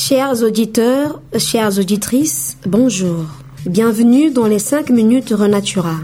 Chers auditeurs, chères auditrices, bonjour. Bienvenue dans les 5 minutes Renatura,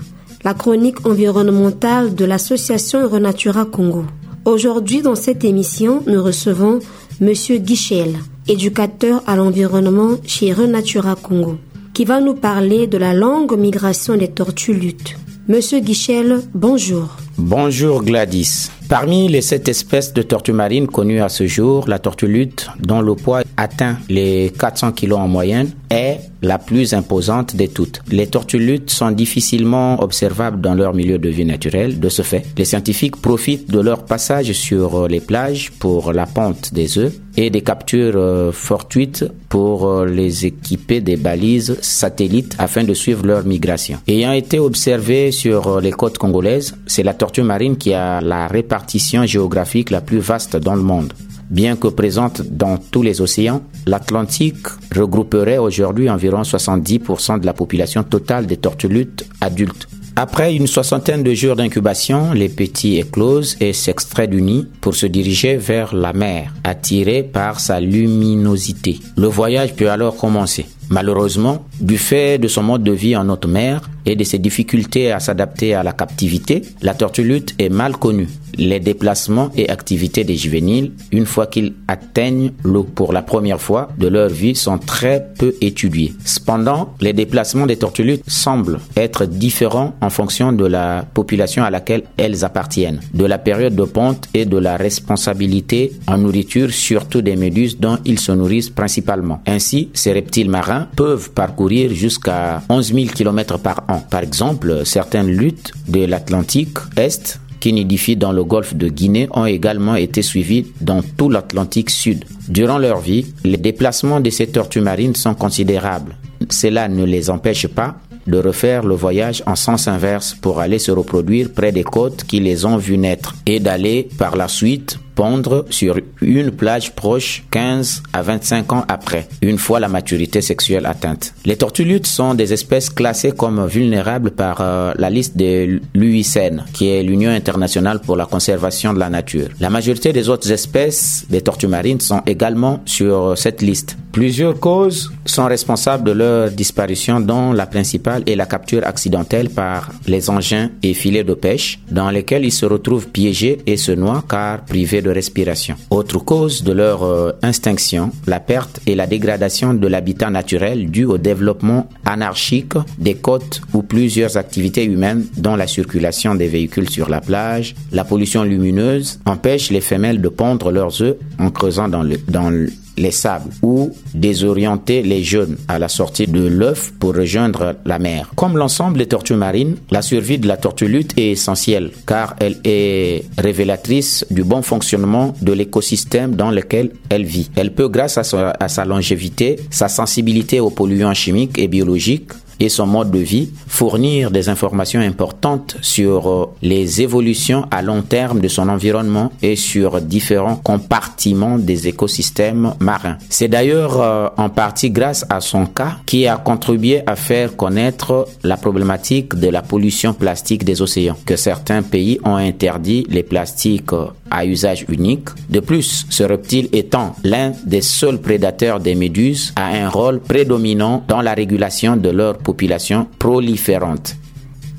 la chronique environnementale de l'association Renatura Congo. Aujourd'hui, dans cette émission, nous recevons Monsieur Guichel, éducateur à l'environnement chez Renatura Congo, qui va nous parler de la longue migration des tortues luttes. Monsieur Guichel, bonjour. Bonjour Gladys. Parmi les sept espèces de tortues marines connues à ce jour, la tortue lutte, dont le poids atteint les 400 kg en moyenne, est la plus imposante de toutes. Les tortues luttes sont difficilement observables dans leur milieu de vie naturel. De ce fait, les scientifiques profitent de leur passage sur les plages pour la ponte des œufs et des captures euh, fortuites pour euh, les équiper des balises satellites afin de suivre leur migration. Ayant été observé sur euh, les côtes congolaises, c'est la tortue marine qui a la répartition géographique la plus vaste dans le monde. Bien que présente dans tous les océans, l'Atlantique regrouperait aujourd'hui environ 70% de la population totale des tortues adultes. Après une soixantaine de jours d'incubation, les petits éclosent et s'extraient du nid pour se diriger vers la mer, attirés par sa luminosité. Le voyage peut alors commencer. Malheureusement, du fait de son mode de vie en haute mer et de ses difficultés à s'adapter à la captivité, la tortue lutte est mal connue. Les déplacements et activités des juvéniles, une fois qu'ils atteignent l'eau pour la première fois de leur vie, sont très peu étudiés. Cependant, les déplacements des tortues luttes semblent être différents en fonction de la population à laquelle elles appartiennent, de la période de ponte et de la responsabilité en nourriture, surtout des méduses dont ils se nourrissent principalement. Ainsi, ces reptiles marins peuvent parcourir jusqu'à 11 000 km par an. Par exemple, certaines luttes de l'Atlantique Est qui nidifient dans le golfe de Guinée ont également été suivies dans tout l'Atlantique Sud. Durant leur vie, les déplacements de ces tortues marines sont considérables. Cela ne les empêche pas de refaire le voyage en sens inverse pour aller se reproduire près des côtes qui les ont vues naître et d'aller par la suite pondre sur une plage proche 15 à 25 ans après, une fois la maturité sexuelle atteinte. Les tortues luttes sont des espèces classées comme vulnérables par euh, la liste de l'UICN, qui est l'Union internationale pour la conservation de la nature. La majorité des autres espèces des tortues marines sont également sur cette liste. Plusieurs causes sont responsables de leur disparition, dont la principale est la capture accidentelle par les engins et filets de pêche, dans lesquels ils se retrouvent piégés et se noient car privés respiration. Autre cause de leur euh, extinction, la perte et la dégradation de l'habitat naturel dû au développement anarchique des côtes ou plusieurs activités humaines dont la circulation des véhicules sur la plage, la pollution lumineuse empêche les femelles de pondre leurs œufs en creusant dans dans le les sables ou désorienter les jeunes à la sortie de l'œuf pour rejoindre la mer. Comme l'ensemble des tortues marines, la survie de la tortue lutte est essentielle car elle est révélatrice du bon fonctionnement de l'écosystème dans lequel elle vit. Elle peut, grâce à sa, longévité, sa sensibilité aux polluants chimiques et biologiques, et son mode de vie, fournir des informations importantes sur euh, les évolutions à long terme de son environnement et sur différents compartiments des écosystèmes marins. C'est d'ailleurs euh, en partie grâce à son cas qui a contribué à faire connaître la problématique de la pollution plastique des océans, que certains pays ont interdit les plastiques euh, à usage unique. De plus, ce reptile étant l'un des seuls prédateurs des méduses, a un rôle prédominant dans la régulation de leur population proliférante.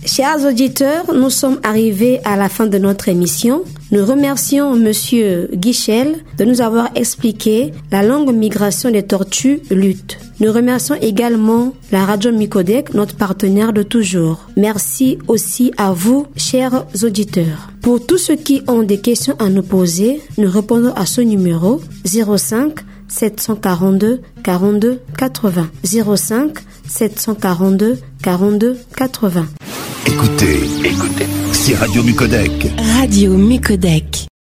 Chers auditeurs, nous sommes arrivés à la fin de notre émission. Nous remercions Monsieur Guichel de nous avoir expliqué la longue migration des tortues lutte. Nous remercions également la radio Micodec, notre partenaire de toujours. Merci aussi à vous, chers auditeurs. Pour tous ceux qui ont des questions à nous poser, nous répondons à ce numéro 05 742 42 80 05 742 42 80. Écoutez, écoutez, c'est Radio Mucodec. Radio Mucodec.